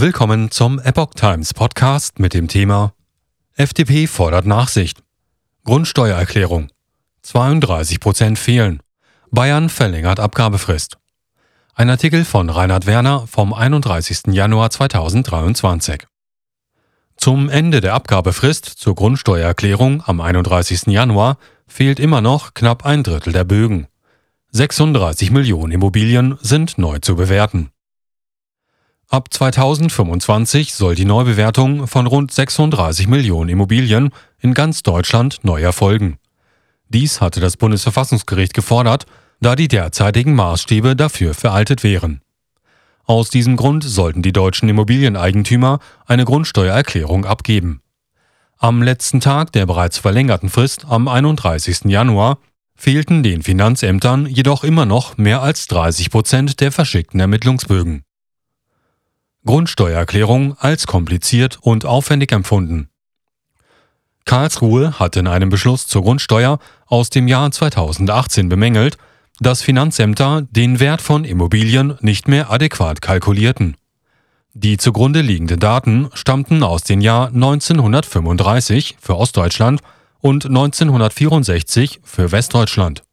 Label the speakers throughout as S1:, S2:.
S1: Willkommen zum Epoch Times Podcast mit dem Thema FDP fordert Nachsicht. Grundsteuererklärung. 32 Prozent fehlen. Bayern verlängert Abgabefrist. Ein Artikel von Reinhard Werner vom 31. Januar 2023. Zum Ende der Abgabefrist zur Grundsteuererklärung am 31. Januar fehlt immer noch knapp ein Drittel der Bögen. 36 Millionen Immobilien sind neu zu bewerten. Ab 2025 soll die Neubewertung von rund 36 Millionen Immobilien in ganz Deutschland neu erfolgen. Dies hatte das Bundesverfassungsgericht gefordert, da die derzeitigen Maßstäbe dafür veraltet wären. Aus diesem Grund sollten die deutschen Immobilieneigentümer eine Grundsteuererklärung abgeben. Am letzten Tag der bereits verlängerten Frist am 31. Januar fehlten den Finanzämtern jedoch immer noch mehr als 30 Prozent der verschickten Ermittlungsbögen. Grundsteuererklärung als kompliziert und aufwendig empfunden. Karlsruhe hat in einem Beschluss zur Grundsteuer aus dem Jahr 2018 bemängelt, dass Finanzämter den Wert von Immobilien nicht mehr adäquat kalkulierten. Die zugrunde liegenden Daten stammten aus den Jahr 1935 für Ostdeutschland und 1964 für Westdeutschland.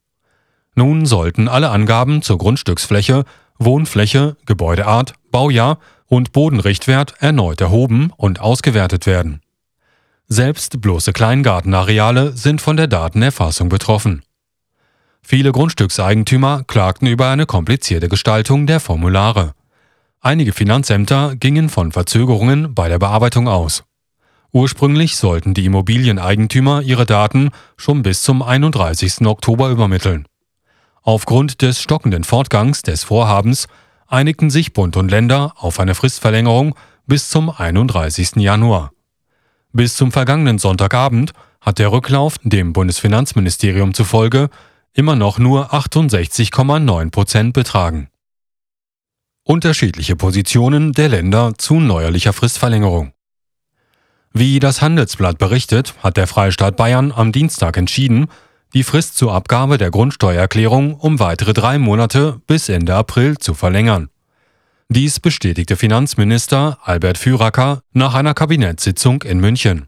S1: Nun sollten alle Angaben zur Grundstücksfläche, Wohnfläche, Gebäudeart, Baujahr und Bodenrichtwert erneut erhoben und ausgewertet werden. Selbst bloße Kleingartenareale sind von der Datenerfassung betroffen. Viele Grundstückseigentümer klagten über eine komplizierte Gestaltung der Formulare. Einige Finanzämter gingen von Verzögerungen bei der Bearbeitung aus. Ursprünglich sollten die Immobilieneigentümer ihre Daten schon bis zum 31. Oktober übermitteln. Aufgrund des stockenden Fortgangs des Vorhabens einigten sich Bund und Länder auf eine Fristverlängerung bis zum 31. Januar. Bis zum vergangenen Sonntagabend hat der Rücklauf dem Bundesfinanzministerium zufolge immer noch nur 68,9 Prozent betragen. Unterschiedliche Positionen der Länder zu neuerlicher Fristverlängerung. Wie das Handelsblatt berichtet, hat der Freistaat Bayern am Dienstag entschieden, die Frist zur Abgabe der Grundsteuererklärung um weitere drei Monate bis Ende April zu verlängern. Dies bestätigte Finanzminister Albert Füracker nach einer Kabinettssitzung in München.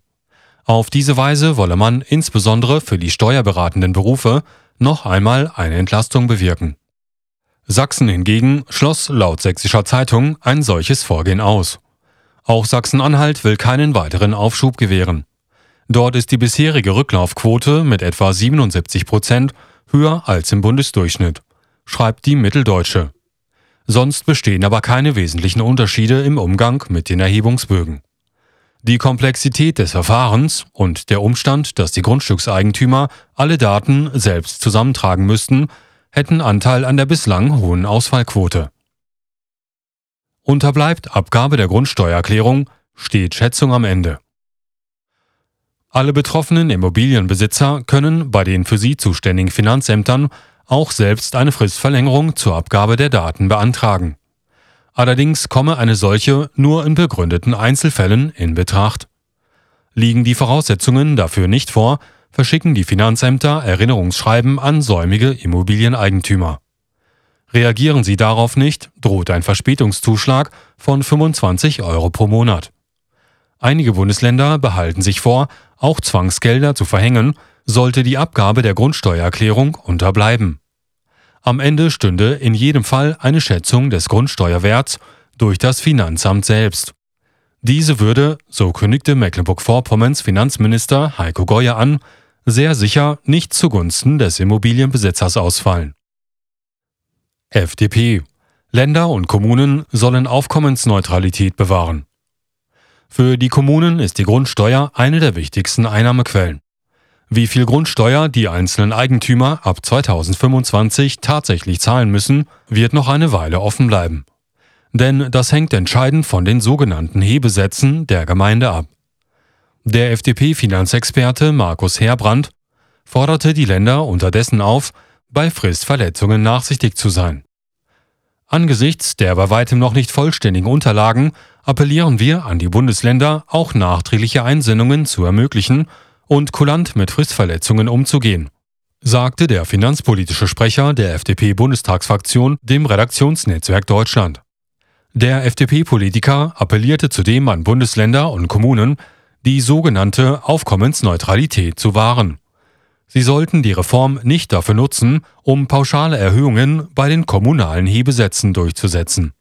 S1: Auf diese Weise wolle man insbesondere für die steuerberatenden Berufe noch einmal eine Entlastung bewirken. Sachsen hingegen schloss laut sächsischer Zeitung ein solches Vorgehen aus. Auch Sachsen-Anhalt will keinen weiteren Aufschub gewähren. Dort ist die bisherige Rücklaufquote mit etwa 77 Prozent höher als im Bundesdurchschnitt, schreibt die Mitteldeutsche. Sonst bestehen aber keine wesentlichen Unterschiede im Umgang mit den Erhebungsbögen. Die Komplexität des Verfahrens und der Umstand, dass die Grundstückseigentümer alle Daten selbst zusammentragen müssten, hätten Anteil an der bislang hohen Ausfallquote. Unterbleibt Abgabe der Grundsteuererklärung, steht Schätzung am Ende. Alle betroffenen Immobilienbesitzer können bei den für sie zuständigen Finanzämtern auch selbst eine Fristverlängerung zur Abgabe der Daten beantragen. Allerdings komme eine solche nur in begründeten Einzelfällen in Betracht. Liegen die Voraussetzungen dafür nicht vor, verschicken die Finanzämter Erinnerungsschreiben an säumige Immobilieneigentümer. Reagieren sie darauf nicht, droht ein Verspätungszuschlag von 25 Euro pro Monat. Einige Bundesländer behalten sich vor, auch Zwangsgelder zu verhängen, sollte die Abgabe der Grundsteuererklärung unterbleiben. Am Ende stünde in jedem Fall eine Schätzung des Grundsteuerwerts durch das Finanzamt selbst. Diese würde, so kündigte Mecklenburg-Vorpommerns Finanzminister Heiko Geuer an, sehr sicher nicht zugunsten des Immobilienbesitzers ausfallen. FDP Länder und Kommunen sollen Aufkommensneutralität bewahren. Für die Kommunen ist die Grundsteuer eine der wichtigsten Einnahmequellen. Wie viel Grundsteuer die einzelnen Eigentümer ab 2025 tatsächlich zahlen müssen, wird noch eine Weile offen bleiben. Denn das hängt entscheidend von den sogenannten Hebesätzen der Gemeinde ab. Der FDP-Finanzexperte Markus Herbrand forderte die Länder unterdessen auf, bei Fristverletzungen nachsichtig zu sein. Angesichts der bei weitem noch nicht vollständigen Unterlagen appellieren wir an die Bundesländer, auch nachträgliche Einsendungen zu ermöglichen und kulant mit Fristverletzungen umzugehen, sagte der finanzpolitische Sprecher der FDP-Bundestagsfraktion dem Redaktionsnetzwerk Deutschland. Der FDP-Politiker appellierte zudem an Bundesländer und Kommunen, die sogenannte Aufkommensneutralität zu wahren. Sie sollten die Reform nicht dafür nutzen, um pauschale Erhöhungen bei den kommunalen Hebesätzen durchzusetzen.